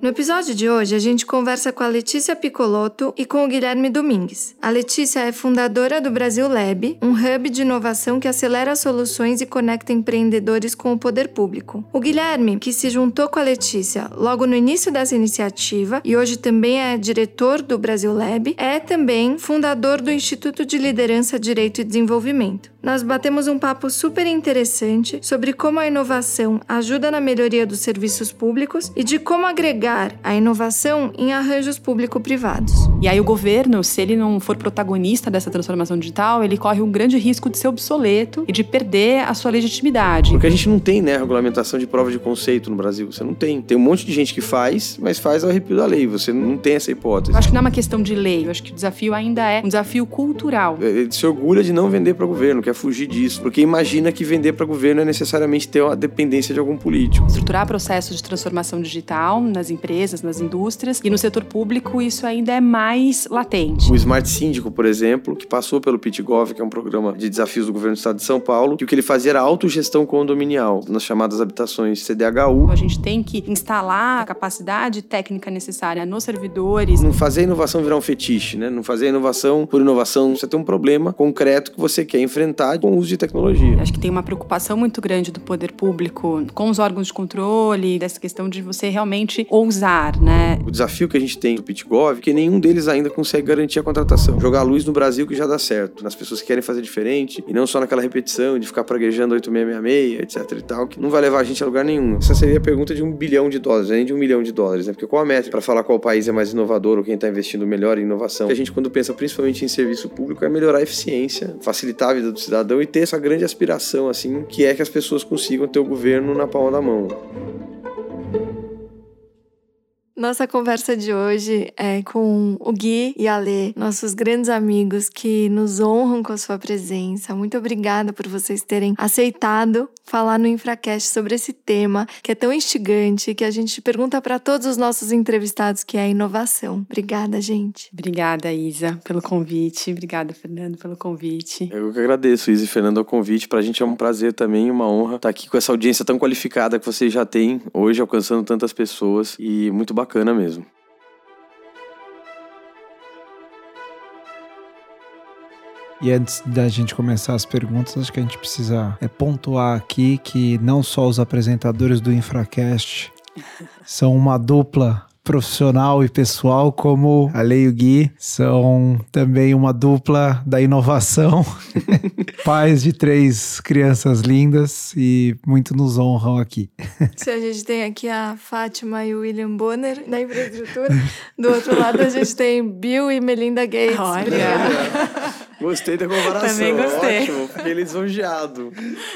No episódio de hoje, a gente conversa com a Letícia Picoloto e com o Guilherme Domingues. A Letícia é fundadora do Brasil Lab, um hub de inovação que acelera soluções e conecta empreendedores com o poder público. O Guilherme, que se juntou com a Letícia logo no início dessa iniciativa e hoje também é diretor do Brasil Lab, é também fundador do Instituto de Liderança, Direito e Desenvolvimento. Nós batemos um papo super interessante sobre como a inovação ajuda na melhoria dos serviços públicos e de como agregar a inovação em arranjos público-privados. E aí o governo, se ele não for protagonista dessa transformação digital, ele corre um grande risco de ser obsoleto e de perder a sua legitimidade. Porque a gente não tem, né, regulamentação de prova de conceito no Brasil. Você não tem. Tem um monte de gente que faz, mas faz ao arrepio da lei. Você não tem essa hipótese. Eu acho que não é uma questão de lei. Eu acho que o desafio ainda é um desafio cultural. Ele se orgulha de não vender para o governo, quer fugir disso, porque imagina que vender para governo é necessariamente ter uma dependência de algum político. Estruturar processos de transformação digital nas empresas, nas indústrias e no setor público isso ainda é mais latente. O Smart Síndico, por exemplo, que passou pelo PitGov, que é um programa de desafios do governo do estado de São Paulo, que o que ele fazia era autogestão condominial nas chamadas habitações CDHU. A gente tem que instalar a capacidade técnica necessária nos servidores. Não fazer a inovação virar um fetiche, né? Não fazer a inovação por inovação. Você tem um problema concreto que você quer enfrentar com o uso de tecnologia. Acho que tem uma preocupação muito grande do poder público com os órgãos de controle, dessa questão de você realmente ousar, né? O desafio que a gente tem do PitGov é que nenhum deles ainda consegue garantir a contratação. Jogar luz no Brasil que já dá certo, nas pessoas que querem fazer diferente e não só naquela repetição de ficar praguejando 8666, etc e tal, que não vai levar a gente a lugar nenhum. Essa seria a pergunta de um bilhão de dólares, nem de um milhão de dólares, né? Porque qual a métrica para falar qual país é mais inovador ou quem está investindo melhor em inovação? A gente, quando pensa principalmente em serviço público, é melhorar a eficiência, facilitar a vida do cidadão e ter essa grande aspiração, assim, que é que as pessoas consigam ter o governo na palma da mão. Nossa conversa de hoje é com o Gui e a Lê, nossos grandes amigos que nos honram com a sua presença. Muito obrigada por vocês terem aceitado falar no Infracast sobre esse tema que é tão instigante que a gente pergunta para todos os nossos entrevistados que é a inovação. Obrigada, gente. Obrigada, Isa, pelo convite. Obrigada, Fernando, pelo convite. Eu que agradeço, Isa e Fernando, o convite. Para a gente é um prazer também, uma honra estar aqui com essa audiência tão qualificada que vocês já têm hoje, alcançando tantas pessoas e muito bacana bacana mesmo. E antes da gente começar as perguntas, acho que a gente precisa é, pontuar aqui que não só os apresentadores do Infracast são uma dupla profissional e pessoal, como a Lei e o Gui, são também uma dupla da inovação, pais de três crianças lindas e muito nos honram aqui. Se a gente tem aqui a Fátima e o William Bonner da infraestrutura, do outro lado a gente tem Bill e Melinda Gates. Olha. Gostei da comparação. Também gostei. Ótimo, fiquei lisonjeado.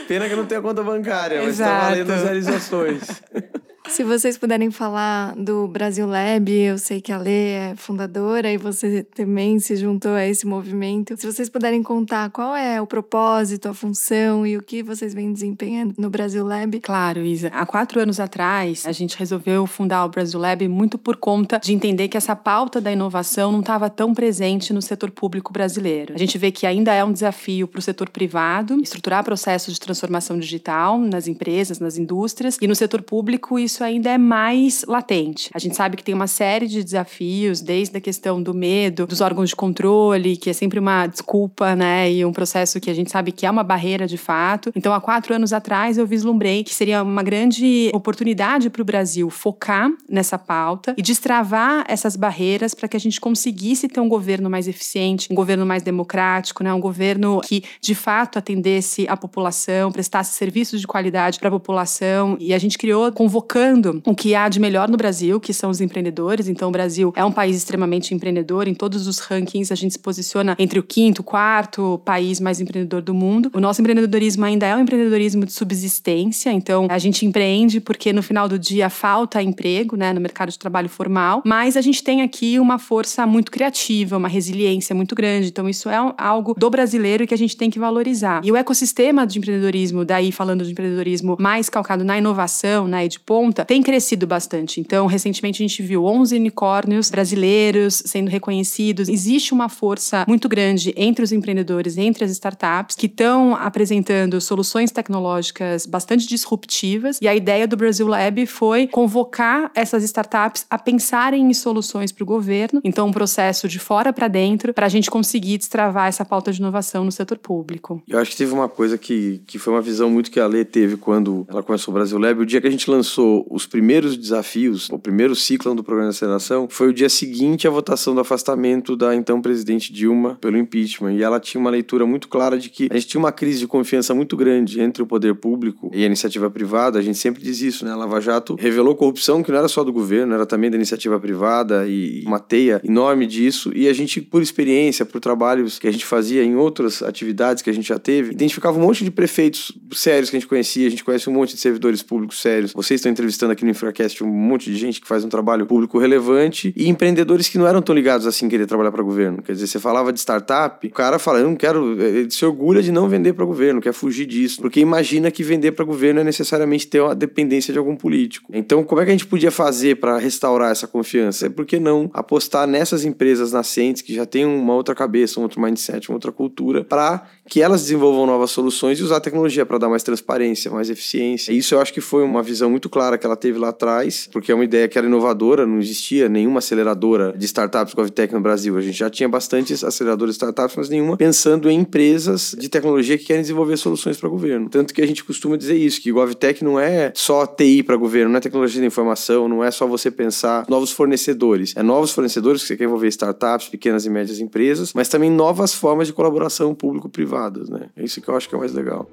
Pena que não tem a conta bancária, mas Exato. tá valendo as realizações. Se vocês puderem falar do Brasil Lab, eu sei que a Lê é fundadora e você também se juntou a esse movimento. Se vocês puderem contar qual é o propósito, a função e o que vocês vêm desempenhando no Brasil Lab. Claro, Isa. Há quatro anos atrás, a gente resolveu fundar o Brasil Lab muito por conta de entender que essa pauta da inovação não estava tão presente no setor público brasileiro. A gente vê que ainda é um desafio para o setor privado estruturar processos de transformação digital nas empresas, nas indústrias, e no setor público isso ainda é mais latente. A gente sabe que tem uma série de desafios, desde a questão do medo, dos órgãos de controle, que é sempre uma desculpa, né, e um processo que a gente sabe que é uma barreira de fato. Então, há quatro anos atrás, eu vislumbrei que seria uma grande oportunidade para o Brasil focar nessa pauta e destravar essas barreiras para que a gente conseguisse ter um governo mais eficiente, um governo mais democrático, né, um governo que de fato atendesse a população, prestasse serviços de qualidade para a população. E a gente criou convocando o que há de melhor no Brasil, que são os empreendedores. Então, o Brasil é um país extremamente empreendedor. Em todos os rankings, a gente se posiciona entre o quinto, quarto país mais empreendedor do mundo. O nosso empreendedorismo ainda é um empreendedorismo de subsistência. Então, a gente empreende porque no final do dia falta emprego, né, no mercado de trabalho formal. Mas a gente tem aqui uma força muito criativa, uma resiliência muito grande. Então, isso é algo do brasileiro que a gente tem que valorizar. E o ecossistema de empreendedorismo, daí falando de empreendedorismo mais calcado na inovação, né, e de ponta, tem crescido bastante. Então, recentemente a gente viu 11 unicórnios brasileiros sendo reconhecidos. Existe uma força muito grande entre os empreendedores, entre as startups, que estão apresentando soluções tecnológicas bastante disruptivas. E a ideia do Brasil Lab foi convocar essas startups a pensarem em soluções para o governo. Então, um processo de fora para dentro, para a gente conseguir destravar essa pauta de inovação no setor público. Eu acho que teve uma coisa que, que foi uma visão muito que a Lê teve quando ela começou o Brasil Lab. O dia que a gente lançou os primeiros desafios, o primeiro ciclo do programa de aceleração, foi o dia seguinte à votação do afastamento da então presidente Dilma pelo impeachment. E ela tinha uma leitura muito clara de que a gente tinha uma crise de confiança muito grande entre o poder público e a iniciativa privada. A gente sempre diz isso, né? A Lava Jato revelou corrupção que não era só do governo, era também da iniciativa privada e uma teia enorme disso. E a gente, por experiência, por trabalhos que a gente fazia em outras atividades que a gente já teve, identificava um monte de prefeitos sérios que a gente conhecia, a gente conhece um monte de servidores públicos sérios. Vocês estão entrevistando aqui no Infracast um monte de gente que faz um trabalho público relevante e empreendedores que não eram tão ligados assim querer trabalhar para governo. Quer dizer, você falava de startup, o cara fala, eu não quero, ele se orgulha de não vender para governo, quer fugir disso, porque imagina que vender para governo é necessariamente ter uma dependência de algum político. Então, como é que a gente podia fazer para restaurar essa confiança? É por que não apostar nessas empresas nascentes que já têm uma outra cabeça, um outro mindset, uma outra cultura, para que elas desenvolvam novas soluções e usar a tecnologia para dar mais transparência, mais eficiência. Isso eu acho que foi uma visão muito clara que ela teve lá atrás, porque é uma ideia que era inovadora, não existia nenhuma aceleradora de startups GovTech no Brasil. A gente já tinha bastantes aceleradoras de startups, mas nenhuma pensando em empresas de tecnologia que querem desenvolver soluções para o governo. Tanto que a gente costuma dizer isso, que GovTech não é só TI para governo, não é tecnologia de informação, não é só você pensar novos fornecedores. É novos fornecedores que você quer envolver startups, pequenas e médias empresas, mas também novas formas de colaboração público-privada privadas, né? É isso que eu acho que é mais legal.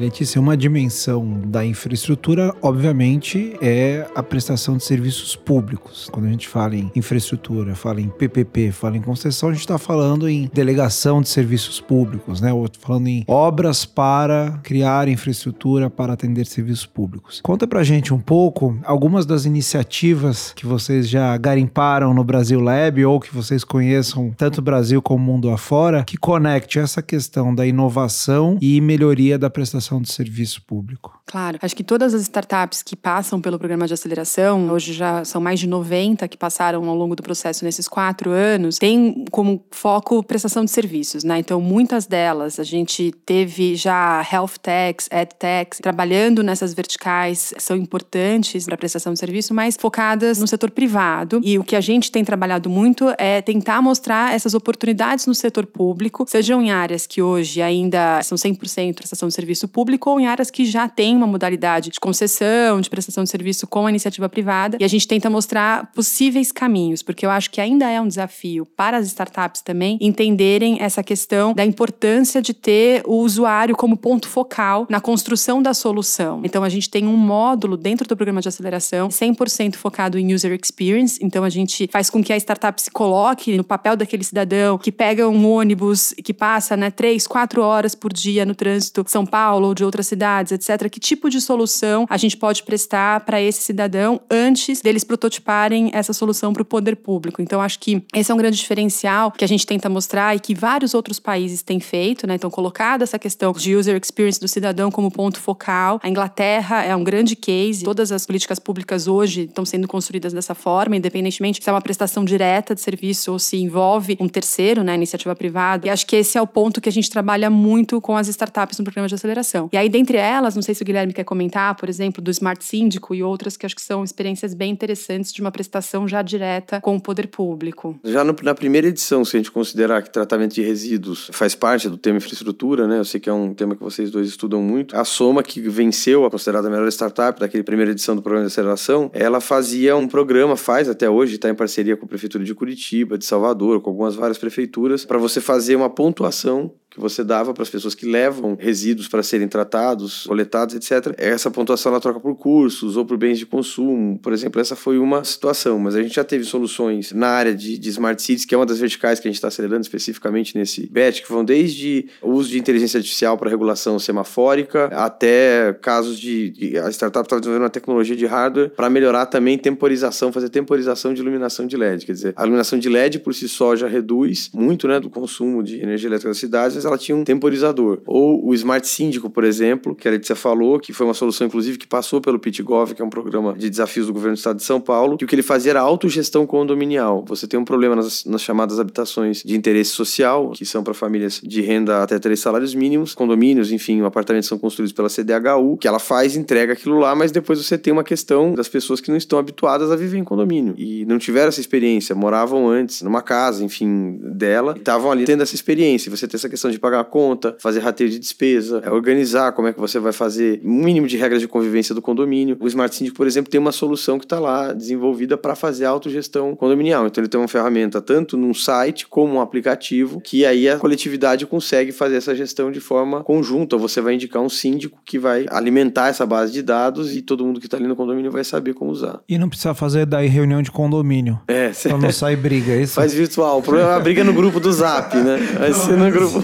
Letícia, uma dimensão da infraestrutura, obviamente, é a prestação de serviços públicos. Quando a gente fala em infraestrutura, fala em PPP, fala em concessão, a gente está falando em delegação de serviços públicos, né? Ou falando em obras para criar infraestrutura para atender serviços públicos. Conta pra gente um pouco algumas das iniciativas que vocês já garimparam no Brasil Lab ou que vocês conheçam tanto o Brasil como o mundo afora, que conecte essa questão da inovação e melhoria da prestação prestação de serviço público. Claro. Acho que todas as startups que passam pelo programa de aceleração, hoje já são mais de 90 que passaram ao longo do processo nesses quatro anos, têm como foco prestação de serviços, né? Então, muitas delas, a gente teve já health techs, ed techs, trabalhando nessas verticais, são importantes para prestação de serviço, mas focadas no setor privado. E o que a gente tem trabalhado muito é tentar mostrar essas oportunidades no setor público, sejam em áreas que hoje ainda são 100% prestação de serviço público ou em áreas que já têm uma modalidade de concessão, de prestação de serviço com a iniciativa privada. E a gente tenta mostrar possíveis caminhos, porque eu acho que ainda é um desafio para as startups também entenderem essa questão da importância de ter o usuário como ponto focal na construção da solução. Então a gente tem um módulo dentro do programa de aceleração 100% focado em user experience. Então a gente faz com que a startup se coloque no papel daquele cidadão que pega um ônibus que passa, né, três, quatro horas por dia no trânsito São Paulo Paulo ou de outras cidades, etc., que tipo de solução a gente pode prestar para esse cidadão antes deles prototiparem essa solução para o poder público. Então, acho que esse é um grande diferencial que a gente tenta mostrar e que vários outros países têm feito, né? Então, colocado essa questão de user experience do cidadão como ponto focal. A Inglaterra é um grande case. Todas as políticas públicas hoje estão sendo construídas dessa forma, independentemente se é uma prestação direta de serviço ou se envolve um terceiro, né, iniciativa privada. E acho que esse é o ponto que a gente trabalha muito com as startups no programa de aceleração e aí, dentre elas, não sei se o Guilherme quer comentar, por exemplo, do Smart Síndico e outras que acho que são experiências bem interessantes de uma prestação já direta com o poder público. Já no, na primeira edição, se a gente considerar que tratamento de resíduos faz parte do tema infraestrutura, né? Eu sei que é um tema que vocês dois estudam muito. A Soma, que venceu a considerada melhor startup daquela primeira edição do programa de aceleração, ela fazia um programa, faz até hoje, está em parceria com a Prefeitura de Curitiba, de Salvador, com algumas várias prefeituras, para você fazer uma pontuação que você dava para as pessoas que levam resíduos para serem tratados, coletados, etc. Essa pontuação ela troca por cursos ou por bens de consumo. Por exemplo, essa foi uma situação, mas a gente já teve soluções na área de, de Smart Cities, que é uma das verticais que a gente está acelerando especificamente nesse BET, que vão desde o uso de inteligência artificial para regulação semafórica até casos de, a startup está desenvolvendo uma tecnologia de hardware para melhorar também temporização, fazer temporização de iluminação de LED. Quer dizer, a iluminação de LED por si só já reduz muito né, do consumo de energia elétrica das cidades, mas ela tinha um temporizador. Ou o Smart Síndico, por exemplo, que a Letícia falou, que foi uma solução, inclusive, que passou pelo PitGov, que é um programa de desafios do governo do estado de São Paulo, que o que ele fazia era autogestão condominial. Você tem um problema nas, nas chamadas habitações de interesse social, que são para famílias de renda até três salários mínimos, condomínios, enfim, apartamentos são construídos pela CDHU, que ela faz, entrega aquilo lá, mas depois você tem uma questão das pessoas que não estão habituadas a viver em condomínio e não tiveram essa experiência, moravam antes numa casa, enfim, dela, estavam ali tendo essa experiência. Você tem essa questão de pagar a conta, fazer rateio de despesa, é, organizar como é que você vai fazer um mínimo de regras de convivência do condomínio. O Smart Syndic, por exemplo, tem uma solução que está lá desenvolvida para fazer a autogestão condominial. Então ele tem uma ferramenta tanto num site como um aplicativo que aí a coletividade consegue fazer essa gestão de forma conjunta. Você vai indicar um síndico que vai alimentar essa base de dados e todo mundo que está ali no condomínio vai saber como usar. E não precisa fazer daí reunião de condomínio. É, Pra não sair briga, é isso? faz virtual. O problema é a briga no grupo do Zap, né? Vai ser no grupo.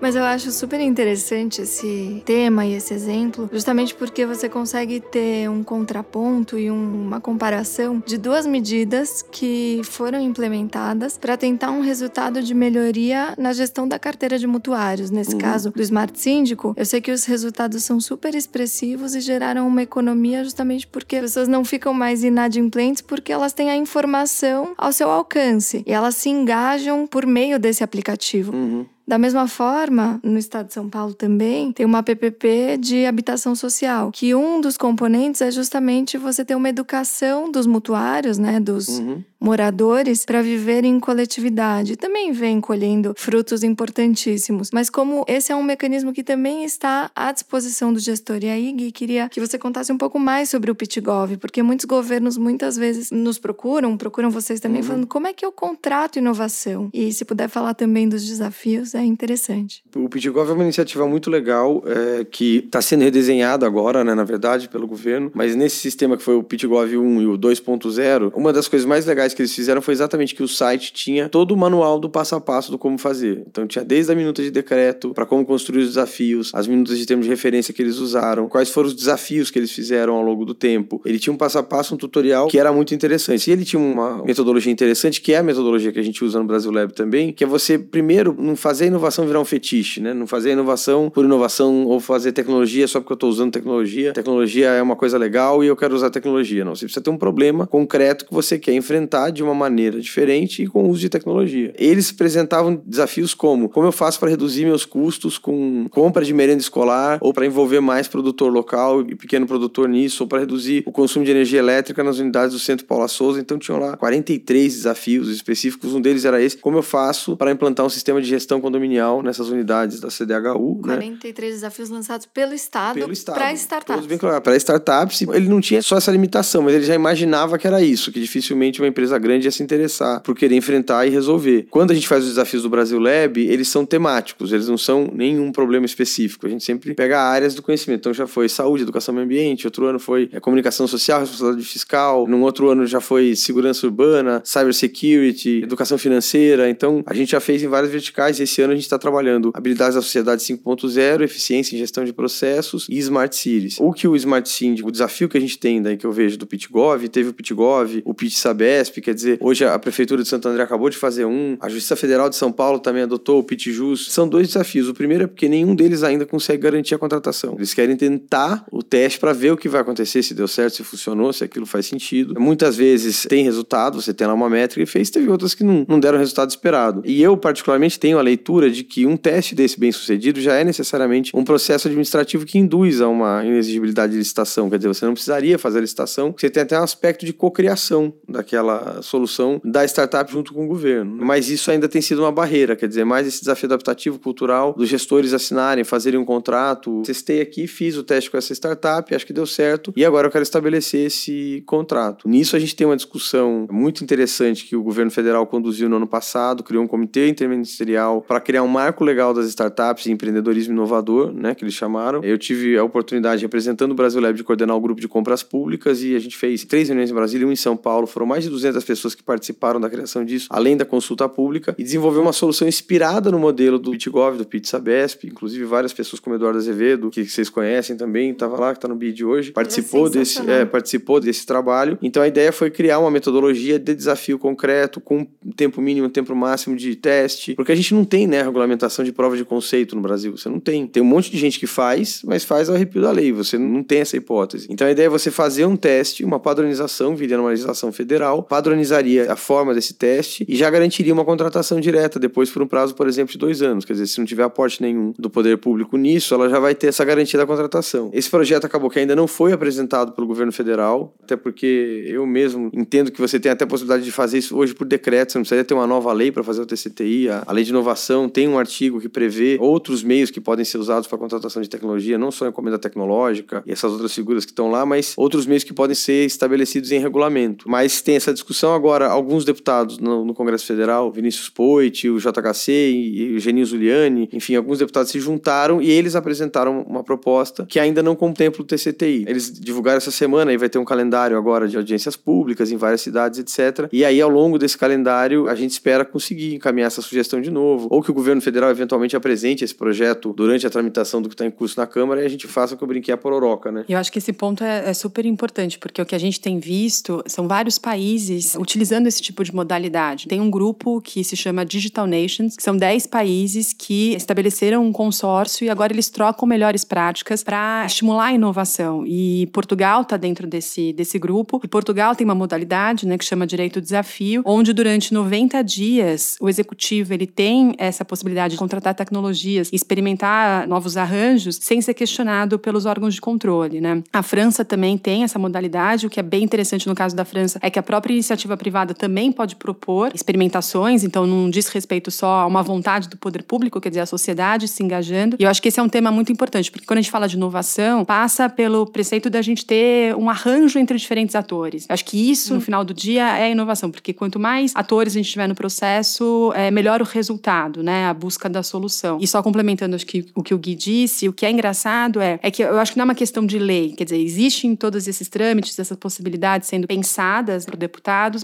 Mas eu acho super interessante esse tema e esse exemplo, justamente porque você consegue ter um contraponto e um, uma comparação de duas medidas que foram implementadas para tentar um resultado de melhoria na gestão da carteira de mutuários. Nesse caso, do Smart Síndico, eu sei que os resultados são super expressivos e geraram uma economia justamente porque as pessoas não ficam mais inadimplentes porque elas têm a informação ao seu alcance e elas se engajam por meio desse aplicativo. Uhum. Da mesma forma, no estado de São Paulo também tem uma PPP de habitação social, que um dos componentes é justamente você ter uma educação dos mutuários, né, dos Uhum. Moradores para viver em coletividade. Também vem colhendo frutos importantíssimos, mas como esse é um mecanismo que também está à disposição do gestor. E aí, Gui, queria que você contasse um pouco mais sobre o PitGov, porque muitos governos muitas vezes nos procuram, procuram vocês também, falando como é que eu contrato inovação. E se puder falar também dos desafios, é interessante. O PitGov é uma iniciativa muito legal é, que está sendo redesenhada agora, né, na verdade, pelo governo. Mas nesse sistema que foi o PitGov 1 e o 2.0, uma das coisas mais legais que eles fizeram foi exatamente que o site tinha todo o manual do passo a passo do como fazer. Então tinha desde a minuta de decreto para como construir os desafios, as minutas de termos de referência que eles usaram, quais foram os desafios que eles fizeram ao longo do tempo. Ele tinha um passo a passo, um tutorial que era muito interessante. E ele tinha uma metodologia interessante, que é a metodologia que a gente usa no Brasil Lab também, que é você primeiro não fazer a inovação virar um fetiche, né? Não fazer a inovação por inovação ou fazer tecnologia só porque eu estou usando tecnologia. Tecnologia é uma coisa legal e eu quero usar tecnologia. Não, você precisa ter um problema concreto que você quer enfrentar de uma maneira diferente e com o uso de tecnologia. Eles apresentavam desafios como como eu faço para reduzir meus custos com compra de merenda escolar ou para envolver mais produtor local e pequeno produtor nisso ou para reduzir o consumo de energia elétrica nas unidades do Centro Paula Souza. Então tinham lá 43 desafios específicos. Um deles era esse: como eu faço para implantar um sistema de gestão condominial nessas unidades da CDHU, né? 43 desafios lançados pelo Estado, pelo Estado. para startups. Para startups, ele não tinha só essa limitação, mas ele já imaginava que era isso, que dificilmente uma empresa grande ia se interessar por querer enfrentar e resolver. Quando a gente faz os desafios do Brasil Lab, eles são temáticos, eles não são nenhum problema específico. A gente sempre pega áreas do conhecimento. Então já foi saúde, educação meio ambiente, outro ano foi é, comunicação social, responsabilidade fiscal, num outro ano já foi segurança urbana, cybersecurity, educação financeira. Então a gente já fez em várias verticais e esse ano a gente está trabalhando habilidades da sociedade 5.0, eficiência em gestão de processos e smart cities. O que o Smart Syndic, o desafio que a gente tem daí que eu vejo do PitGov, teve o PitGov, o Pit Sabesp, quer dizer, hoje a prefeitura de Santo André acabou de fazer um, a Justiça Federal de São Paulo também adotou o PitJus. São dois desafios. O primeiro é porque nenhum deles ainda consegue garantir a contratação. Eles querem tentar o teste para ver o que vai acontecer, se deu certo, se funcionou, se aquilo faz sentido. Muitas vezes tem resultado, você tem lá uma métrica e fez, teve outras que não, não deram o resultado esperado. E eu, particularmente, tenho a leitura de que um teste desse bem sucedido já é necessariamente um processo administrativo que induz a uma inexigibilidade de licitação. Quer dizer, você não precisaria fazer a licitação, você tem até um aspecto de cocriação daquela solução da startup junto com o governo. Mas isso ainda tem sido uma barreira, quer dizer, mais esse desafio adaptativo cultural dos gestores assinarem, fazerem um contrato. Testei aqui, fiz o teste com essa startup, acho que deu certo, e agora eu quero estabelecer esse contrato. Nisso a gente tem uma discussão muito interessante que o governo federal conduziu no ano passado, criou um comitê interministerial para criar um marco legal das startups e empreendedorismo inovador, né, que eles chamaram. Eu tive a oportunidade, representando o Brasil Lab, de coordenar o grupo de compras públicas e a gente fez três reuniões em Brasília e um em São Paulo. Foram mais de 200 pessoas que participaram da criação disso, além da consulta pública, e desenvolveu uma solução inspirada no modelo do BitGov, do Pizza Besp, inclusive várias pessoas como Eduardo Azevedo, que vocês conhecem também, estava lá, que está no BID hoje, participou, é desse, é, participou desse trabalho. Então a ideia foi criar uma metodologia de desafio concreto, com tempo mínimo, tempo máximo de teste, porque a gente não tem, né, regulamentação de prova de conceito no Brasil, você não tem. Tem um monte de gente que faz, mas faz ao arrepio da lei, você não tem essa hipótese. Então a ideia é você fazer um teste, uma padronização, viria numa legislação federal, padronizaria a forma desse teste e já garantiria uma contratação direta depois por um prazo, por exemplo, de dois anos. Quer dizer, se não tiver aporte nenhum do poder público nisso, ela já vai ter essa garantia da contratação. Esse projeto acabou que ainda não foi apresentado pelo governo federal, até porque eu mesmo entendo que você tem até a possibilidade de fazer isso hoje por decreto, você não precisaria ter uma nova lei para fazer o TCTI. A, lei de inovação tem um artigo que prevê outros meios que podem ser usados para contratação de tecnologia, não só a encomenda tecnológica e essas outras figuras que estão lá, mas outros meios que podem ser estabelecidos em regulamento. Mas tem essa discussão agora, alguns deputados no, no Congresso Federal, Vinícius Poit, o JHC e, e o Geninho Zuliani, enfim, alguns deputados se juntaram e eles apresentaram uma proposta que ainda não contempla o TCTI. Eles divulgaram essa semana e vai ter um calendário agora de audiências públicas em várias cidades, etc. E aí, ao longo desse calendário, a gente espera conseguir encaminhar essa sugestão de novo, ou que o governo federal eventualmente apresente esse projeto durante a tramitação do que está em curso na Câmara e a gente faça com que eu brinquei a pororoca, né? Eu acho que esse ponto é, é super importante, porque o que a gente tem visto são vários países utilizando esse tipo de modalidade. Tem um grupo que se chama Digital Nations, que são 10 países que estabeleceram um consórcio e agora eles trocam melhores práticas para estimular a inovação. E Portugal está dentro desse, desse grupo. E Portugal tem uma modalidade né, que chama Direito Desafio, onde durante 90 dias o executivo ele tem essa possibilidade de contratar tecnologias e experimentar novos arranjos sem ser questionado pelos órgãos de controle. Né? A França também tem essa modalidade. O que é bem interessante no caso da França é que a própria iniciativa privada também pode propor experimentações, então não diz respeito só a uma vontade do poder público, quer dizer, a sociedade se engajando. E eu acho que esse é um tema muito importante, porque quando a gente fala de inovação, passa pelo preceito da gente ter um arranjo entre diferentes atores. Eu acho que isso, no final do dia, é inovação, porque quanto mais atores a gente tiver no processo, é melhor o resultado, né? A busca da solução. E só complementando acho que, o que o Gui disse, o que é engraçado é, é que eu acho que não é uma questão de lei, quer dizer, existem todos esses trâmites, essas possibilidades sendo pensadas por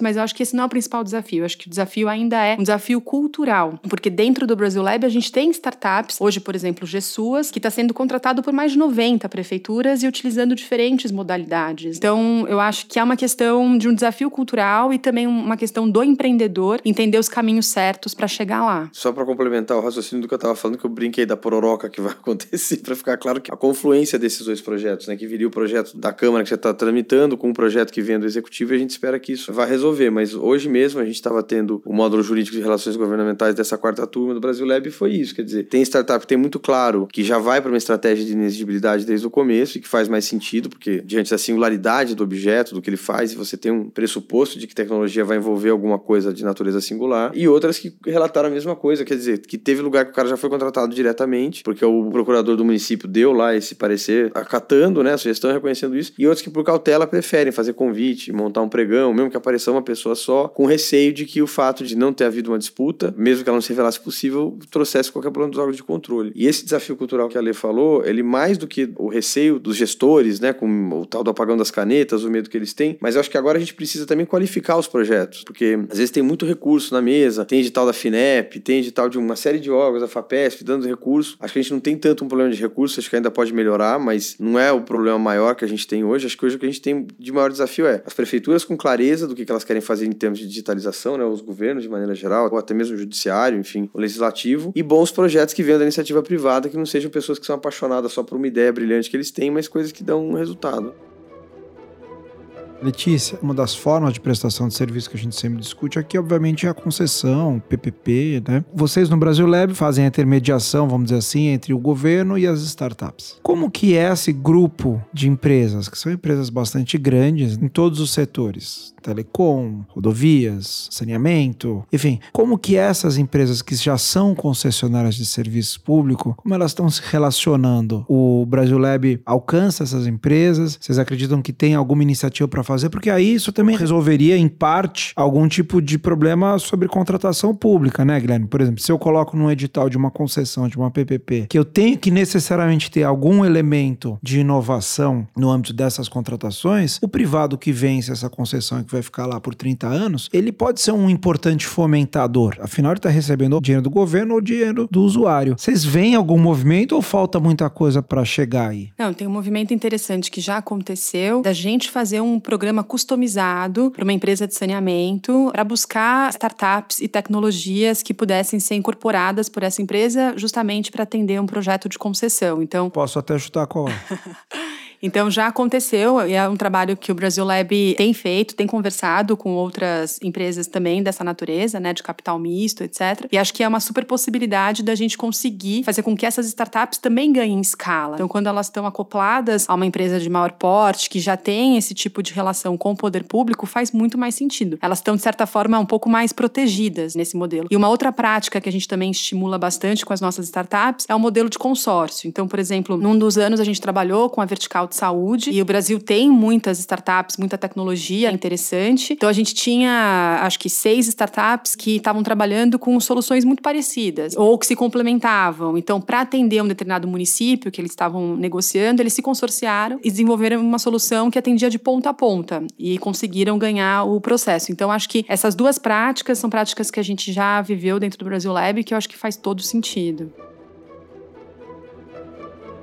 mas eu acho que esse não é o principal desafio. Eu acho que o desafio ainda é um desafio cultural, porque dentro do Brasil Lab a gente tem startups, hoje, por exemplo, o GSUAS, que está sendo contratado por mais de 90 prefeituras e utilizando diferentes modalidades. Então, eu acho que é uma questão de um desafio cultural e também uma questão do empreendedor entender os caminhos certos para chegar lá. Só para complementar o raciocínio do que eu estava falando, que eu brinquei da pororoca que vai acontecer, para ficar claro que a confluência desses dois projetos, né, que viria o projeto da Câmara que já está tramitando com o projeto que vem do Executivo, a gente espera que isso vá resolver. Mas hoje mesmo a gente estava tendo o módulo jurídico de relações governamentais dessa quarta turma do Brasil Lab e foi isso. Quer dizer, tem startup que tem muito claro que já vai para uma estratégia de inexigibilidade desde o começo e que faz mais sentido, porque diante da singularidade do objeto, do que ele faz, você tem um pressuposto de que tecnologia vai envolver alguma coisa de natureza singular, e outras que relataram a mesma coisa, quer dizer, que teve lugar que o cara já foi contratado diretamente, porque o procurador do município deu lá esse parecer, acatando né, a sugestão, reconhecendo isso, e outros que por cautela preferem fazer convite, montar um pregão, mesmo que apareça uma pessoa só, com receio de que o fato de não ter havido uma disputa, mesmo que ela não se revelasse possível, trouxesse qualquer problema dos órgãos de controle. E esse desafio cultural que a Lê falou, ele mais do que o receio dos gestores, né, com o tal do apagão das canetas, o medo que eles têm, mas eu acho que agora a gente precisa também qualificar os projetos, porque às vezes tem muito recurso na mesa, tem edital da FINEP, tem edital de uma série de órgãos, da FAPESP, dando recurso. Acho que a gente não tem tanto um problema de recurso, acho que ainda pode melhorar, mas não é o problema maior que a gente tem hoje. Acho que hoje o que a gente tem de maior desafio é as prefeituras com clareza do que elas querem fazer em termos de digitalização, né, os governos de maneira geral, ou até mesmo o judiciário, enfim, o legislativo, e bons projetos que venham da iniciativa privada, que não sejam pessoas que são apaixonadas só por uma ideia brilhante que eles têm, mas coisas que dão um resultado. Letícia, uma das formas de prestação de serviço que a gente sempre discute aqui, obviamente, é a concessão, PPP, né? Vocês no Brasil Lab fazem a intermediação, vamos dizer assim, entre o governo e as startups. Como que é esse grupo de empresas, que são empresas bastante grandes em todos os setores? Telecom, rodovias, saneamento, enfim, como que essas empresas que já são concessionárias de serviço público, como elas estão se relacionando? O Brasil Lab alcança essas empresas? Vocês acreditam que tem alguma iniciativa para fazer? Porque aí isso também resolveria, em parte, algum tipo de problema sobre contratação pública, né, Guilherme? Por exemplo, se eu coloco num edital de uma concessão, de uma PPP, que eu tenho que necessariamente ter algum elemento de inovação no âmbito dessas contratações, o privado que vence essa concessão e que vai ficar lá por 30 anos, ele pode ser um importante fomentador. Afinal, ele está recebendo dinheiro do governo ou dinheiro do usuário. Vocês veem algum movimento ou falta muita coisa para chegar aí? Não, tem um movimento interessante que já aconteceu da gente fazer um programa customizado para uma empresa de saneamento para buscar startups e tecnologias que pudessem ser incorporadas por essa empresa justamente para atender um projeto de concessão. Então, posso até chutar qual é. Então já aconteceu, e é um trabalho que o Brasil Lab tem feito, tem conversado com outras empresas também dessa natureza, né, de capital misto, etc. E acho que é uma super possibilidade da gente conseguir fazer com que essas startups também ganhem escala. Então, quando elas estão acopladas a uma empresa de maior porte, que já tem esse tipo de relação com o poder público, faz muito mais sentido. Elas estão, de certa forma, um pouco mais protegidas nesse modelo. E uma outra prática que a gente também estimula bastante com as nossas startups é o modelo de consórcio. Então, por exemplo, num dos anos a gente trabalhou com a Vertical de Saúde e o Brasil tem muitas startups, muita tecnologia interessante. Então, a gente tinha, acho que, seis startups que estavam trabalhando com soluções muito parecidas ou que se complementavam. Então, para atender um determinado município que eles estavam negociando, eles se consorciaram e desenvolveram uma solução que atendia de ponta a ponta e conseguiram ganhar o processo. Então, acho que essas duas práticas são práticas que a gente já viveu dentro do Brasil Lab que eu acho que faz todo sentido.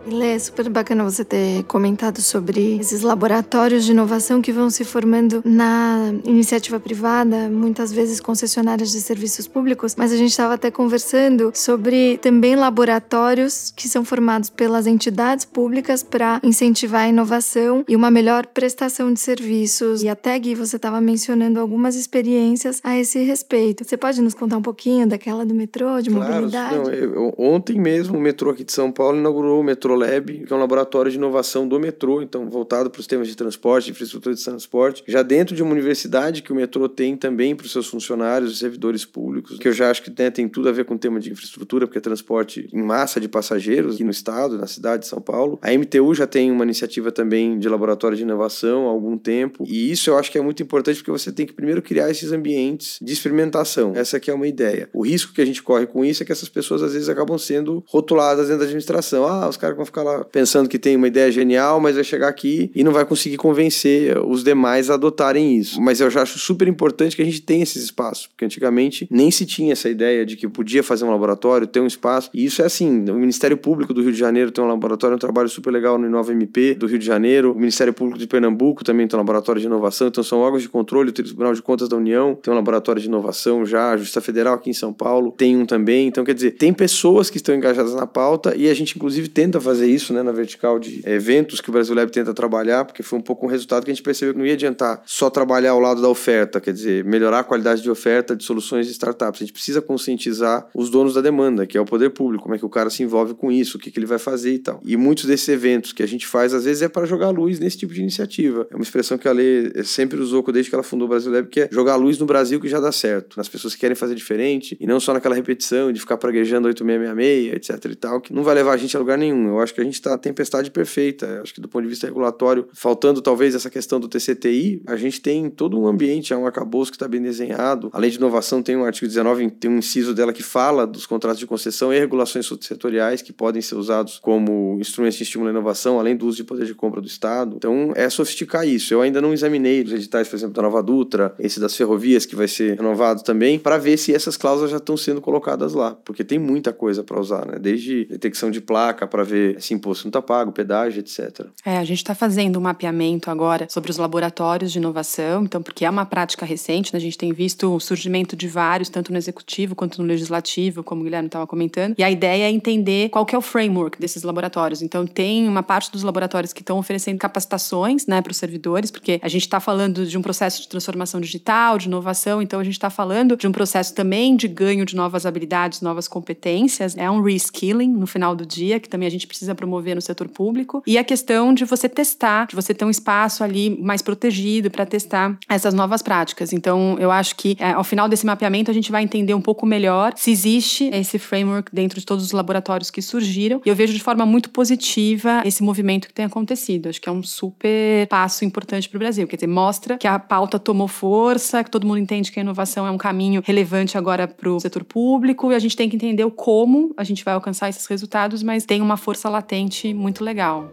Lê, é super bacana você ter comentado sobre esses laboratórios de inovação que vão se formando na iniciativa privada, muitas vezes concessionárias de serviços públicos, mas a gente estava até conversando sobre também laboratórios que são formados pelas entidades públicas para incentivar a inovação e uma melhor prestação de serviços. E até, Gui, você estava mencionando algumas experiências a esse respeito. Você pode nos contar um pouquinho daquela do metrô, de claro, mobilidade? Não, eu, ontem mesmo o metrô aqui de São Paulo inaugurou o metrô Metrolab, que é um laboratório de inovação do metrô, então voltado para os temas de transporte, de infraestrutura de transporte, já dentro de uma universidade que o metrô tem também para os seus funcionários e servidores públicos, que eu já acho que né, tem tudo a ver com o tema de infraestrutura, porque é transporte em massa de passageiros aqui no estado, na cidade de São Paulo. A MTU já tem uma iniciativa também de laboratório de inovação há algum tempo, e isso eu acho que é muito importante porque você tem que primeiro criar esses ambientes de experimentação. Essa aqui é uma ideia. O risco que a gente corre com isso é que essas pessoas às vezes acabam sendo rotuladas dentro da administração. Ah, os caras vão ficar lá pensando que tem uma ideia genial, mas vai chegar aqui e não vai conseguir convencer os demais a adotarem isso. Mas eu já acho super importante que a gente tenha esses espaços, porque antigamente nem se tinha essa ideia de que podia fazer um laboratório, ter um espaço. E isso é assim: o Ministério Público do Rio de Janeiro tem um laboratório, um trabalho super legal no Inova MP do Rio de Janeiro, o Ministério Público de Pernambuco também tem um laboratório de inovação, então são órgãos de controle, o Tribunal de Contas da União tem um laboratório de inovação já, a Justiça Federal aqui em São Paulo tem um também. Então, quer dizer, tem pessoas que estão engajadas na pauta e a gente, inclusive, tenta fazer isso, né, na vertical de eventos que o Brasil Lab tenta trabalhar, porque foi um pouco um resultado que a gente percebeu que não ia adiantar só trabalhar ao lado da oferta, quer dizer, melhorar a qualidade de oferta de soluções de startups. A gente precisa conscientizar os donos da demanda, que é o poder público, como é que o cara se envolve com isso, o que, que ele vai fazer e tal. E muitos desses eventos que a gente faz, às vezes, é para jogar luz nesse tipo de iniciativa. É uma expressão que a Lê sempre usou desde que ela fundou o Brasil Lab, que é jogar luz no Brasil que já dá certo, nas pessoas que querem fazer diferente, e não só naquela repetição de ficar praguejando 8666, etc e tal, que não vai levar a gente a lugar nenhum. Eu acho que a gente está tempestade perfeita. Acho que do ponto de vista regulatório, faltando talvez essa questão do TCTI, a gente tem todo um ambiente, é um arcabouço que está bem desenhado. A lei de inovação tem um artigo 19, tem um inciso dela que fala dos contratos de concessão e regulações setoriais que podem ser usados como instrumentos de estímulo à inovação, além do uso de poder de compra do Estado. Então, é sofisticar isso. Eu ainda não examinei os editais, por exemplo, da Nova Dutra, esse das ferrovias, que vai ser renovado também, para ver se essas cláusulas já estão sendo colocadas lá, porque tem muita coisa para usar, né? Desde detecção de placa para ver ver se imposto não está pago, pedágio, etc. É, a gente está fazendo um mapeamento agora sobre os laboratórios de inovação, então, porque é uma prática recente, né? a gente tem visto o surgimento de vários, tanto no executivo quanto no legislativo, como o Guilherme estava comentando, e a ideia é entender qual que é o framework desses laboratórios. Então, tem uma parte dos laboratórios que estão oferecendo capacitações né, para os servidores, porque a gente está falando de um processo de transformação digital, de inovação, então a gente está falando de um processo também de ganho de novas habilidades, novas competências. É um reskilling no final do dia, que também a gente precisa promover no setor público. E a questão de você testar, de você ter um espaço ali mais protegido para testar essas novas práticas. Então, eu acho que é, ao final desse mapeamento a gente vai entender um pouco melhor se existe esse framework dentro de todos os laboratórios que surgiram. E eu vejo de forma muito positiva esse movimento que tem acontecido. Acho que é um super passo importante para o Brasil. Quer dizer, mostra que a pauta tomou força, que todo mundo entende que a inovação é um caminho relevante agora para o setor público e a gente tem que entender o como a gente vai alcançar esses resultados, mas tem uma força latente muito legal.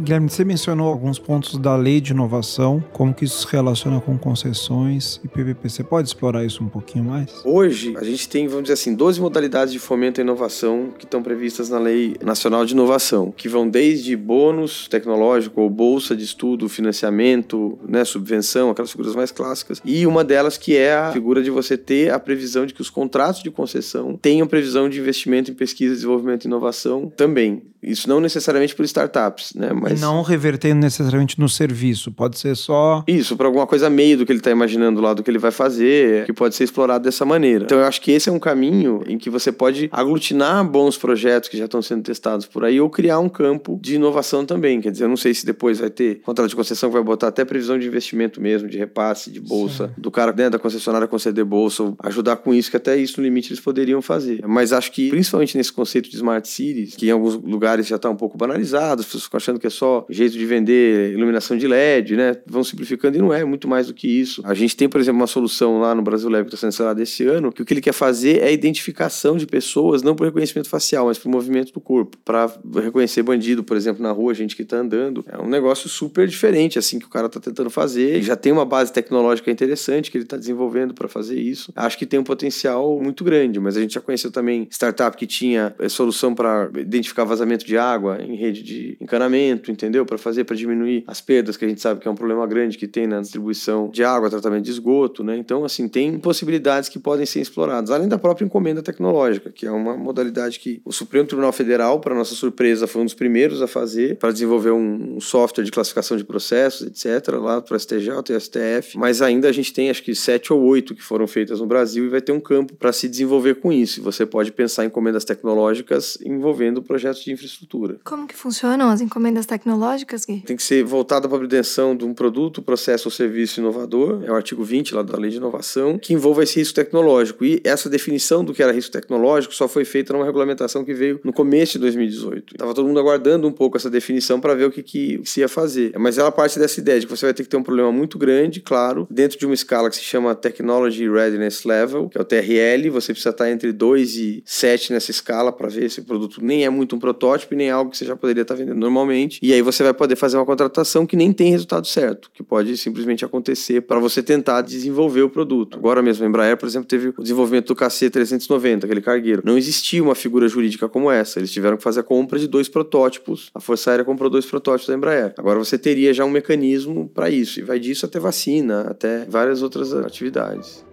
Guilherme, você mencionou alguns pontos da lei de inovação, como que isso se relaciona com concessões e PPP. Você pode explorar isso um pouquinho mais? Hoje, a gente tem, vamos dizer assim, 12 modalidades de fomento à inovação que estão previstas na Lei Nacional de Inovação, que vão desde bônus tecnológico ou bolsa de estudo, financiamento, né, subvenção, aquelas figuras mais clássicas, e uma delas que é a figura de você ter a previsão de que os contratos de concessão tenham previsão de investimento em pesquisa, desenvolvimento e inovação também. Isso não necessariamente por startups, né? Mas... E não revertendo necessariamente no serviço, pode ser só. Isso, para alguma coisa meio do que ele está imaginando lá, do que ele vai fazer, que pode ser explorado dessa maneira. Então eu acho que esse é um caminho em que você pode aglutinar bons projetos que já estão sendo testados por aí ou criar um campo de inovação também. Quer dizer, eu não sei se depois vai ter contrato de concessão que vai botar até previsão de investimento mesmo, de repasse, de bolsa, Sim. do cara né, da concessionária conceder bolsa, ou ajudar com isso, que até isso no limite eles poderiam fazer. Mas acho que, principalmente nesse conceito de smart cities, que em alguns lugares já está um pouco banalizado, as pessoas ficam achando que é só jeito de vender iluminação de LED, né? Vão simplificando e não é muito mais do que isso. A gente tem, por exemplo, uma solução lá no Brasil que está sendo instalada esse ano, que o que ele quer fazer é identificação de pessoas, não por reconhecimento facial, mas por movimento do corpo, para reconhecer bandido, por exemplo, na rua, gente que está andando. É um negócio super diferente, assim, que o cara está tentando fazer. Já tem uma base tecnológica interessante que ele está desenvolvendo para fazer isso. Acho que tem um potencial muito grande, mas a gente já conheceu também startup que tinha eh, solução para identificar vazamento de água em rede de encanamento, entendeu? Para fazer, para diminuir as perdas, que a gente sabe que é um problema grande que tem na distribuição de água, tratamento de esgoto, né? Então, assim, tem possibilidades que podem ser exploradas, além da própria encomenda tecnológica, que é uma modalidade que o Supremo Tribunal Federal, para nossa surpresa, foi um dos primeiros a fazer, para desenvolver um software de classificação de processos, etc., lá para o STJ e STF, mas ainda a gente tem acho que sete ou oito que foram feitas no Brasil e vai ter um campo para se desenvolver com isso. Você pode pensar em encomendas tecnológicas envolvendo projetos de infraestrutura. Como que funcionam as encomendas tecnológicas, Gui? Tem que ser voltada para a obtenção de um produto, processo ou serviço inovador, é o artigo 20 lá da Lei de Inovação, que envolva esse risco tecnológico. E essa definição do que era risco tecnológico só foi feita numa regulamentação que veio no começo de 2018. Estava todo mundo aguardando um pouco essa definição para ver o que, que, se ia fazer. Mas ela parte dessa ideia de que você vai ter que ter um problema muito grande, claro, dentro de uma escala que se chama Technology Readiness Level, que é o TRL, você precisa estar entre 2 e 7 nessa escala para ver se o produto nem é muito um protótipo protótipo e nem algo que você já poderia estar vendendo normalmente. E aí você vai poder fazer uma contratação que nem tem resultado certo, que pode simplesmente acontecer para você tentar desenvolver o produto. Agora mesmo, a Embraer, por exemplo, teve o desenvolvimento do KC390, aquele cargueiro. Não existia uma figura jurídica como essa. Eles tiveram que fazer a compra de dois protótipos. A Força Aérea comprou dois protótipos da Embraer. Agora você teria já um mecanismo para isso. E vai disso até vacina, até várias outras atividades.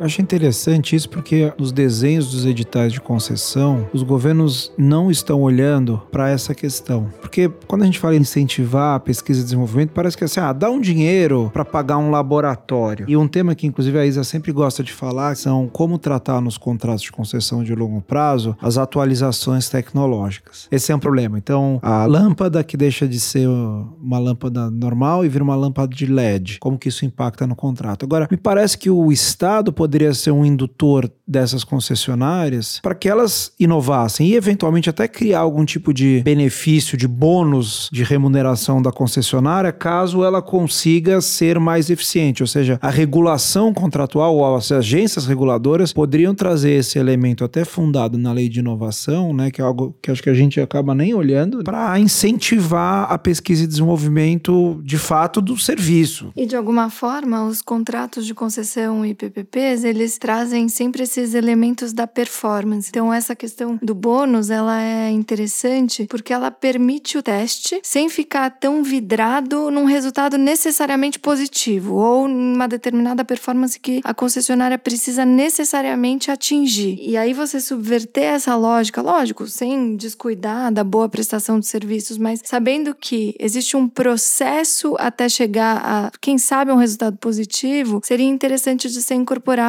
Eu acho interessante isso porque nos desenhos dos editais de concessão, os governos não estão olhando para essa questão. Porque quando a gente fala em incentivar a pesquisa e desenvolvimento, parece que é assim, ah, dá um dinheiro para pagar um laboratório. E um tema que inclusive a Isa sempre gosta de falar são como tratar nos contratos de concessão de longo prazo as atualizações tecnológicas. Esse é um problema. Então, a lâmpada que deixa de ser uma lâmpada normal e vira uma lâmpada de LED, como que isso impacta no contrato? Agora, me parece que o Estado poderia poderia ser um indutor dessas concessionárias para que elas inovassem e eventualmente até criar algum tipo de benefício, de bônus de remuneração da concessionária, caso ela consiga ser mais eficiente. Ou seja, a regulação contratual ou as agências reguladoras poderiam trazer esse elemento até fundado na lei de inovação, né, que é algo que acho que a gente acaba nem olhando, para incentivar a pesquisa e desenvolvimento de fato do serviço. E de alguma forma, os contratos de concessão e PPPs Eles trazem sempre esses elementos da performance. Então, essa questão do bônus, ela é interessante porque ela permite o teste sem ficar tão vidrado num resultado necessariamente positivo ou numa determinada performance que a concessionária precisa necessariamente atingir. E aí você subverter essa lógica, lógico, sem descuidar da boa prestação de serviços, mas sabendo que existe um processo até chegar a, quem sabe, um resultado positivo, seria interessante de ser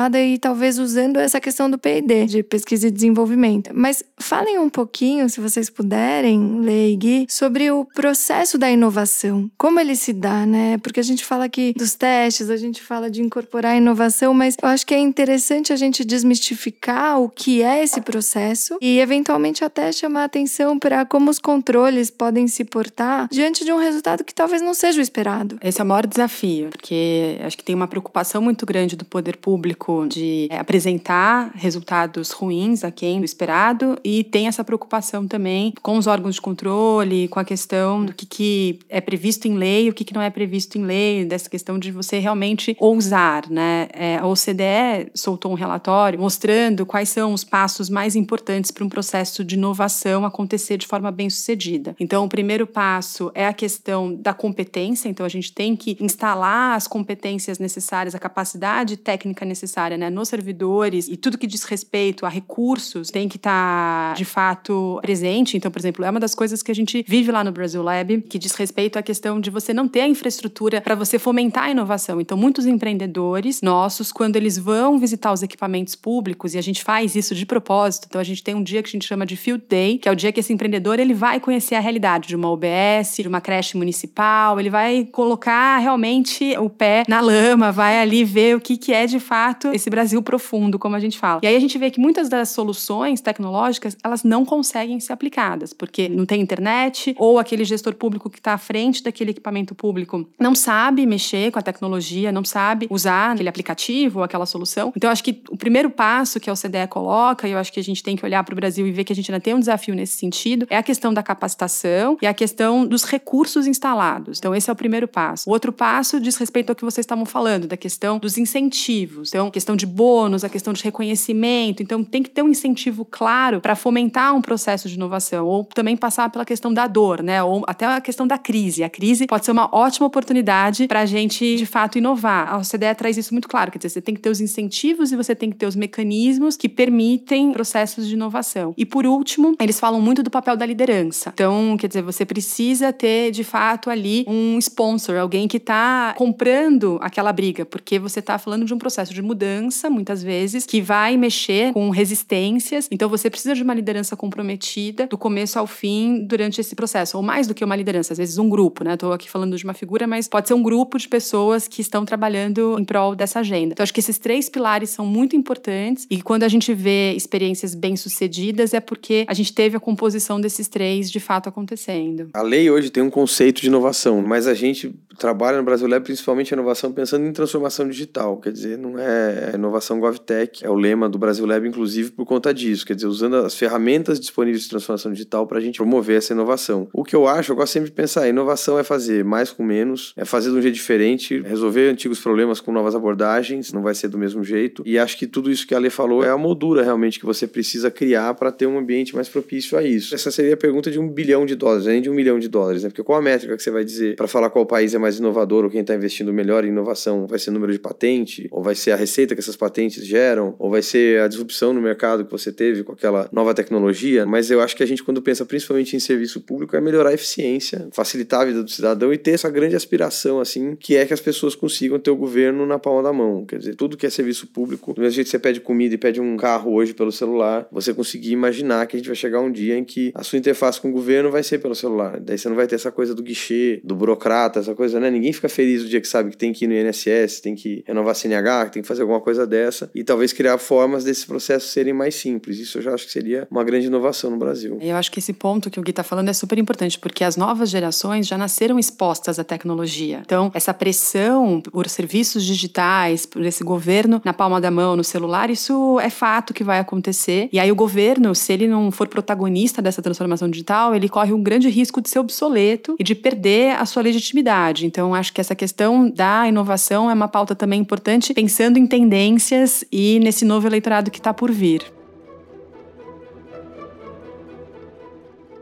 incorporada e talvez usando essa questão do P&D, de pesquisa e desenvolvimento. Mas falem um pouquinho, se vocês puderem, Lei Gui, sobre o processo da inovação. Como ele se dá, né? Porque a gente fala aqui dos testes, a gente fala de incorporar inovação, mas eu acho que é interessante a gente desmistificar o que é esse processo e, eventualmente, até chamar atenção para como os controles podem se portar diante de um resultado que talvez não seja o esperado. Esse é o maior desafio, porque acho que tem uma preocupação muito grande do poder público de é, apresentar resultados ruins aquém do esperado e tem essa preocupação também com os órgãos de controle, com a questão do que, que é previsto em lei, o que, que não é previsto em lei, dessa questão de você realmente ousar, né? É, a OCDE soltou um relatório mostrando quais são os passos mais importantes para um processo de inovação acontecer de forma bem sucedida. Então, o primeiro passo é a questão da competência, então a gente tem que instalar as competências necessárias, a capacidade técnica necessária né, nos servidores e tudo que diz respeito a recursos tem que estar tá, de fato presente. Então, por exemplo, é uma das coisas que a gente vive lá no Brasil Lab, que diz respeito à questão de você não ter a infraestrutura para você fomentar a inovação. Então, muitos empreendedores nossos, quando eles vão visitar os equipamentos públicos, e a gente faz isso de propósito, então a gente tem um dia que a gente chama de Field Day, que é o dia que esse empreendedor ele vai conhecer a realidade de uma OBS, de uma creche municipal, ele vai colocar realmente o pé na lama, vai ali ver o que, que é de fato esse Brasil profundo, como a gente fala. E aí a gente vê que muitas das soluções tecnológicas, elas não conseguem ser aplicadas, porque não tem internet, ou aquele gestor público que está à frente daquele equipamento público não sabe mexer com a tecnologia, não sabe usar aquele aplicativo ou aquela solução. Então, acho que o primeiro passo que a OCDE coloca, e eu acho que a gente tem que olhar para o Brasil e ver que a gente ainda tem um desafio nesse sentido, é a questão da capacitação e a questão dos recursos instalados. Então, esse é o primeiro passo. O outro passo diz respeito ao que vocês estavam falando, da questão dos incentivos. Então, questão de bônus, a questão de reconhecimento. Então, tem que ter um incentivo claro para fomentar um processo de inovação, ou também passar pela questão da dor, né? Ou até a questão da crise. A crise pode ser uma ótima oportunidade para a gente, de fato, inovar. A OCDE traz isso muito claro, quer dizer, você tem que ter os incentivos e você tem que ter os mecanismos que permitem processos de inovação. E por último, eles falam muito do papel da liderança. Então, quer dizer, você precisa ter, de fato, ali um sponsor, alguém que está comprando aquela briga, porque você está falando de um processo de mudança, muitas vezes, que vai mexer com resistências. Então, você precisa de uma liderança comprometida do começo ao fim durante esse processo, ou mais do que uma liderança, às vezes um grupo, né? Estou aqui falando de uma figura, mas pode ser um grupo de pessoas que estão trabalhando em prol dessa agenda. Então, acho que esses três pilares são muito importantes e quando a gente vê experiências bem-sucedidas é porque a gente teve a composição desses três de fato acontecendo. A lei hoje tem um conceito de inovação, mas a gente trabalha no Brasil Lab principalmente a inovação pensando em transformação digital, quer dizer, não é inovação GovTech, é o lema do Brasil Lab, inclusive por conta disso, quer dizer, usando as ferramentas disponíveis de transformação digital para a gente promover essa inovação. O que eu acho, eu gosto sempre de pensar, inovação é fazer mais com menos, é fazer de um jeito diferente, resolver antigos problemas com novas abordagens, não vai ser do mesmo jeito. E acho que tudo isso que a Ale falou é a moldura realmente que você precisa criar para ter um ambiente mais propício a isso. Essa seria a pergunta de um bilhão de dólares, nem de um milhão de dólares, né? Porque qual a métrica que você vai dizer para falar qual país é mais inovador ou quem está investindo melhor em inovação? Vai ser o número de patente? Ou vai ser a receita que essas patentes geram? Ou vai ser a disrupção no mercado que você teve com aquela nova tecnologia? Mas eu acho que a gente, quando pensa principalmente em serviço público, é melhorar a eficiência, facilitar a vida do cidadão e ter essa grande aspiração, assim, que é que as pessoas consigam ter o governo na palma da mão. Quer dizer, tudo que é serviço público, do mesmo jeito que você pede comida e pede um carro hoje pelo celular, você conseguir imaginar que a gente vai chegar um dia em que a sua interface com o governo vai ser pelo celular. Daí você não vai ter essa coisa do guichê, do burocrata, essa coisa, né? Ninguém fica feliz o dia que sabe que tem que ir no INSS, tem que renovar CNH, que tem que fazer alguma coisa dessa. E talvez criar formas desses processos serem mais simples. Isso eu já acho que seria uma grande inovação no Brasil. Eu acho que esse ponto que o Gui está falando é super importante, porque as novas gerações já nasceram expostas à tecnologia. Então, essa pressão por serviços digitais, por esse governo na palma da mão, no celular, isso é fato que vai acontecer. E aí o governo, se ele não for protagonista dessa transformação digital, ele corre um grande risco de ser obsoleto e de perder a sua legitimidade. Então, acho que essa questão da inovação é uma pauta também importante, pensando em tendências e nesse novo eleitorado que está por vir.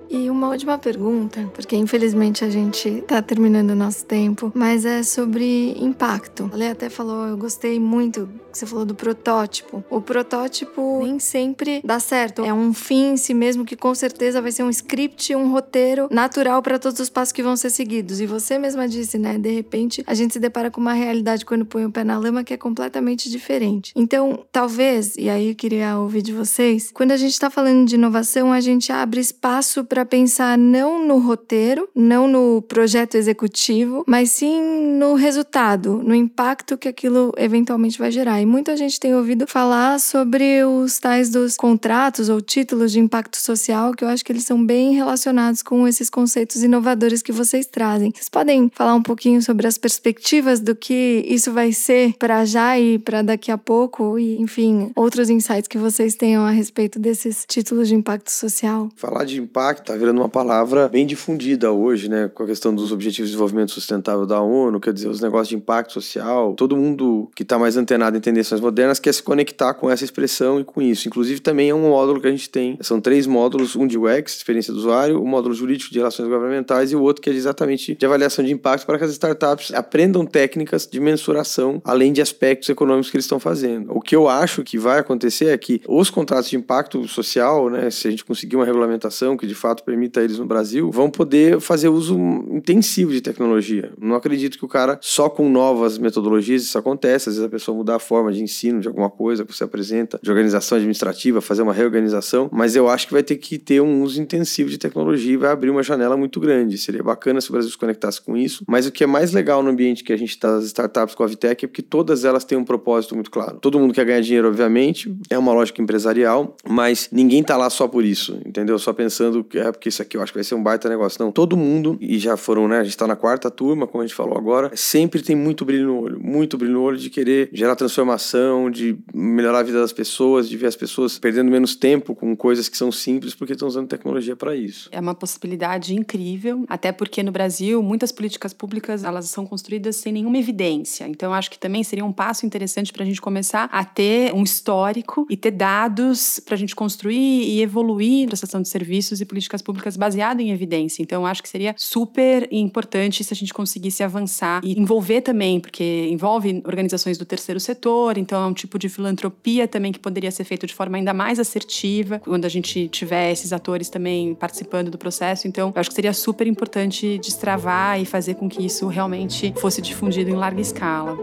E uma última pergunta, porque infelizmente a gente está terminando o nosso tempo, mas é sobre impacto. A Lê até falou, eu gostei muito que você falou do protótipo. O protótipo nem sempre dá certo. É um fim em si mesmo que com certeza vai ser um script, um roteiro natural para todos os passos que vão ser seguidos. E você mesma disse, né? De repente a gente se depara com uma realidade quando põe o pé na lama que é completamente diferente. Então, talvez, e aí eu queria ouvir de vocês, quando a gente está falando de inovação, a gente abre espaço para para pensar não no roteiro, não no projeto executivo, mas sim no resultado, no impacto que aquilo eventualmente vai gerar. E muita gente tem ouvido falar sobre os tais dos contratos ou títulos de impacto social, que eu acho que eles são bem relacionados com esses conceitos inovadores que vocês trazem. Vocês podem falar um pouquinho sobre as perspectivas do que isso vai ser para já e para daqui a pouco e, enfim, outros insights que vocês tenham a respeito desses títulos de impacto social? Falar de impacto está virando uma palavra bem difundida hoje, né? Com a questão dos Objetivos de Desenvolvimento Sustentável da ONU, quer dizer, os negócios de impacto social. Todo mundo que está mais antenado em tendências modernas quer se conectar com essa expressão e com isso. Inclusive, também é um módulo que a gente tem. São três módulos: um de UX, experiência do usuário, o um módulo jurídico de relações governamentais e o outro que é exatamente de avaliação de impacto para que as startups aprendam técnicas de mensuração, além de aspectos econômicos que eles estão fazendo. O que eu acho que vai acontecer é que os contratos de impacto social, né, se a gente conseguir uma regulamentação que de fato permita eles no Brasil, vão poder fazer uso intensivo de tecnologia. Não acredito que o cara só com novas metodologias isso acontece. Às vezes a pessoa mudar a forma de ensino de alguma coisa que você apresenta, de organização administrativa, fazer uma reorganização, mas eu acho que vai ter que ter um uso intensivo de tecnologia e vai abrir uma janela muito grande. Seria bacana se o Brasil se conectasse com isso, mas o que é mais legal no ambiente que a gente está, as startups com a Vitec, é porque todas elas têm um propósito muito claro. Todo mundo quer ganhar dinheiro, obviamente, é uma lógica empresarial, mas ninguém está lá só por isso, entendeu? Só pensando que é porque isso aqui eu acho que vai ser um baita negócio. Não, todo mundo, e já foram, né? A gente tá na quarta turma, como a gente falou agora, sempre tem muito brilho no olho, muito brilho no olho de querer gerar transformação, de melhorar a vida das pessoas, de ver as pessoas perdendo menos tempo com coisas que são simples porque estão usando tecnologia para isso. É uma possibilidade incrível, até porque no Brasil muitas políticas públicas elas são construídas sem nenhuma evidência. Então acho que também seria um passo interessante para a gente começar a ter um histórico e ter dados para a gente construir e evoluir a prestação de serviços e políticas políticas públicas baseado em evidência. Então, acho que seria super importante se a gente conseguisse avançar e envolver também, porque envolve organizações do terceiro setor, então é um tipo de filantropia também que poderia ser feito de forma ainda mais assertiva, quando a gente tiver esses atores também participando do processo. Então, acho que seria super importante destravar e fazer com que isso realmente fosse difundido em larga escala.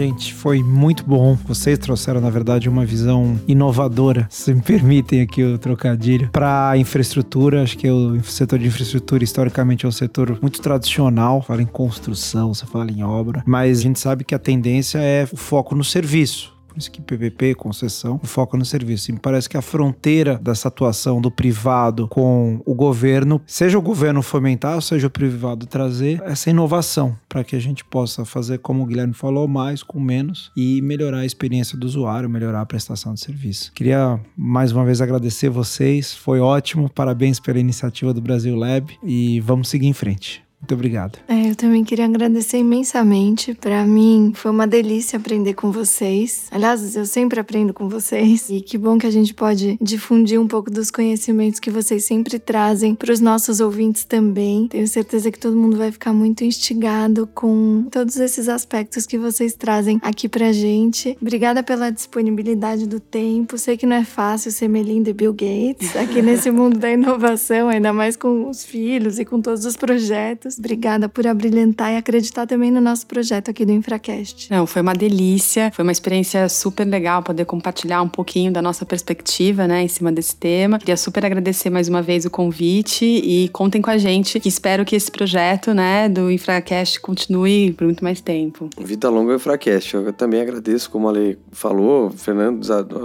Gente, foi muito bom. Vocês trouxeram, na verdade, uma visão inovadora, se me permitem aqui o trocadilho, para a infraestrutura. Acho que o setor de infraestrutura, historicamente, é um setor muito tradicional. Fala em construção, você fala em obra. Mas a gente sabe que a tendência é o foco no serviço por isso que PPP, concessão, foca no serviço. E me parece que a fronteira dessa atuação do privado com o governo, seja o governo fomentar, seja o privado trazer essa inovação para que a gente possa fazer, como o Guilherme falou, mais com menos e melhorar a experiência do usuário, melhorar a prestação de serviço. Queria mais uma vez agradecer vocês, foi ótimo, parabéns pela iniciativa do Brasil Lab e vamos seguir em frente. Muito obrigado. É, eu também queria agradecer imensamente. Para mim foi uma delícia aprender com vocês. Aliás, eu sempre aprendo com vocês e que bom que a gente pode difundir um pouco dos conhecimentos que vocês sempre trazem para os nossos ouvintes também. Tenho certeza que todo mundo vai ficar muito instigado com todos esses aspectos que vocês trazem aqui pra gente. Obrigada pela disponibilidade do tempo. Sei que não é fácil ser Melinda e Bill Gates aqui nesse mundo da inovação, ainda mais com os filhos e com todos os projetos. Obrigada por abrilhantar e acreditar também no nosso projeto aqui do Infracast. Não, foi uma delícia, foi uma experiência super legal poder compartilhar um pouquinho da nossa perspectiva, né, em cima desse tema. Queria super agradecer mais uma vez o convite e contem com a gente. Espero que esse projeto, né, do Infracast continue por muito mais tempo. Vida longa ao Infracast. Eu também agradeço, como a Lei falou, Fernando,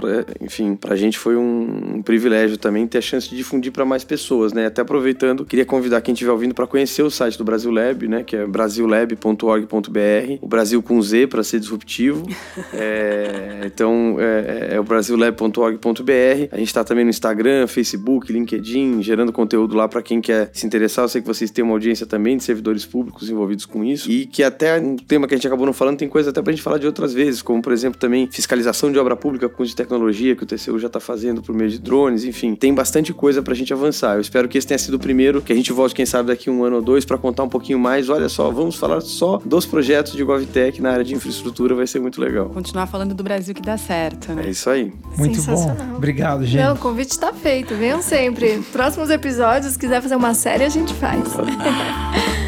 é, enfim, pra gente foi um, um privilégio também ter a chance de difundir para mais pessoas, né? Até aproveitando, queria convidar quem estiver ouvindo para conhecer o site site do Brasil Lab, né? Que é brasillab.org.br. O Brasil com Z para ser disruptivo. é, então é, é o brasillab.org.br. A gente está também no Instagram, Facebook, LinkedIn, gerando conteúdo lá para quem quer se interessar. Eu sei que vocês têm uma audiência também de servidores públicos envolvidos com isso. E que até um tema que a gente acabou não falando, tem coisa até pra gente falar de outras vezes, como por exemplo também fiscalização de obra pública com de tecnologia que o TCU já está fazendo por meio de drones, enfim, tem bastante coisa pra gente avançar. Eu espero que esse tenha sido o primeiro, que a gente volte, quem sabe, daqui um ano ou dois para contar um pouquinho mais. Olha só, vamos falar só dos projetos de GovTech na área de infraestrutura, vai ser muito legal. Continuar falando do Brasil que dá certo, né? É isso aí. Muito bom. Obrigado, gente. Não, o convite está feito. Venham sempre. Próximos episódios, se quiser fazer uma série, a gente faz.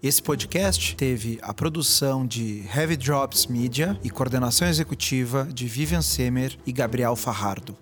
Esse podcast teve a produção de Heavy Drops Media e coordenação executiva de Vivian Semer e Gabriel Farrardo.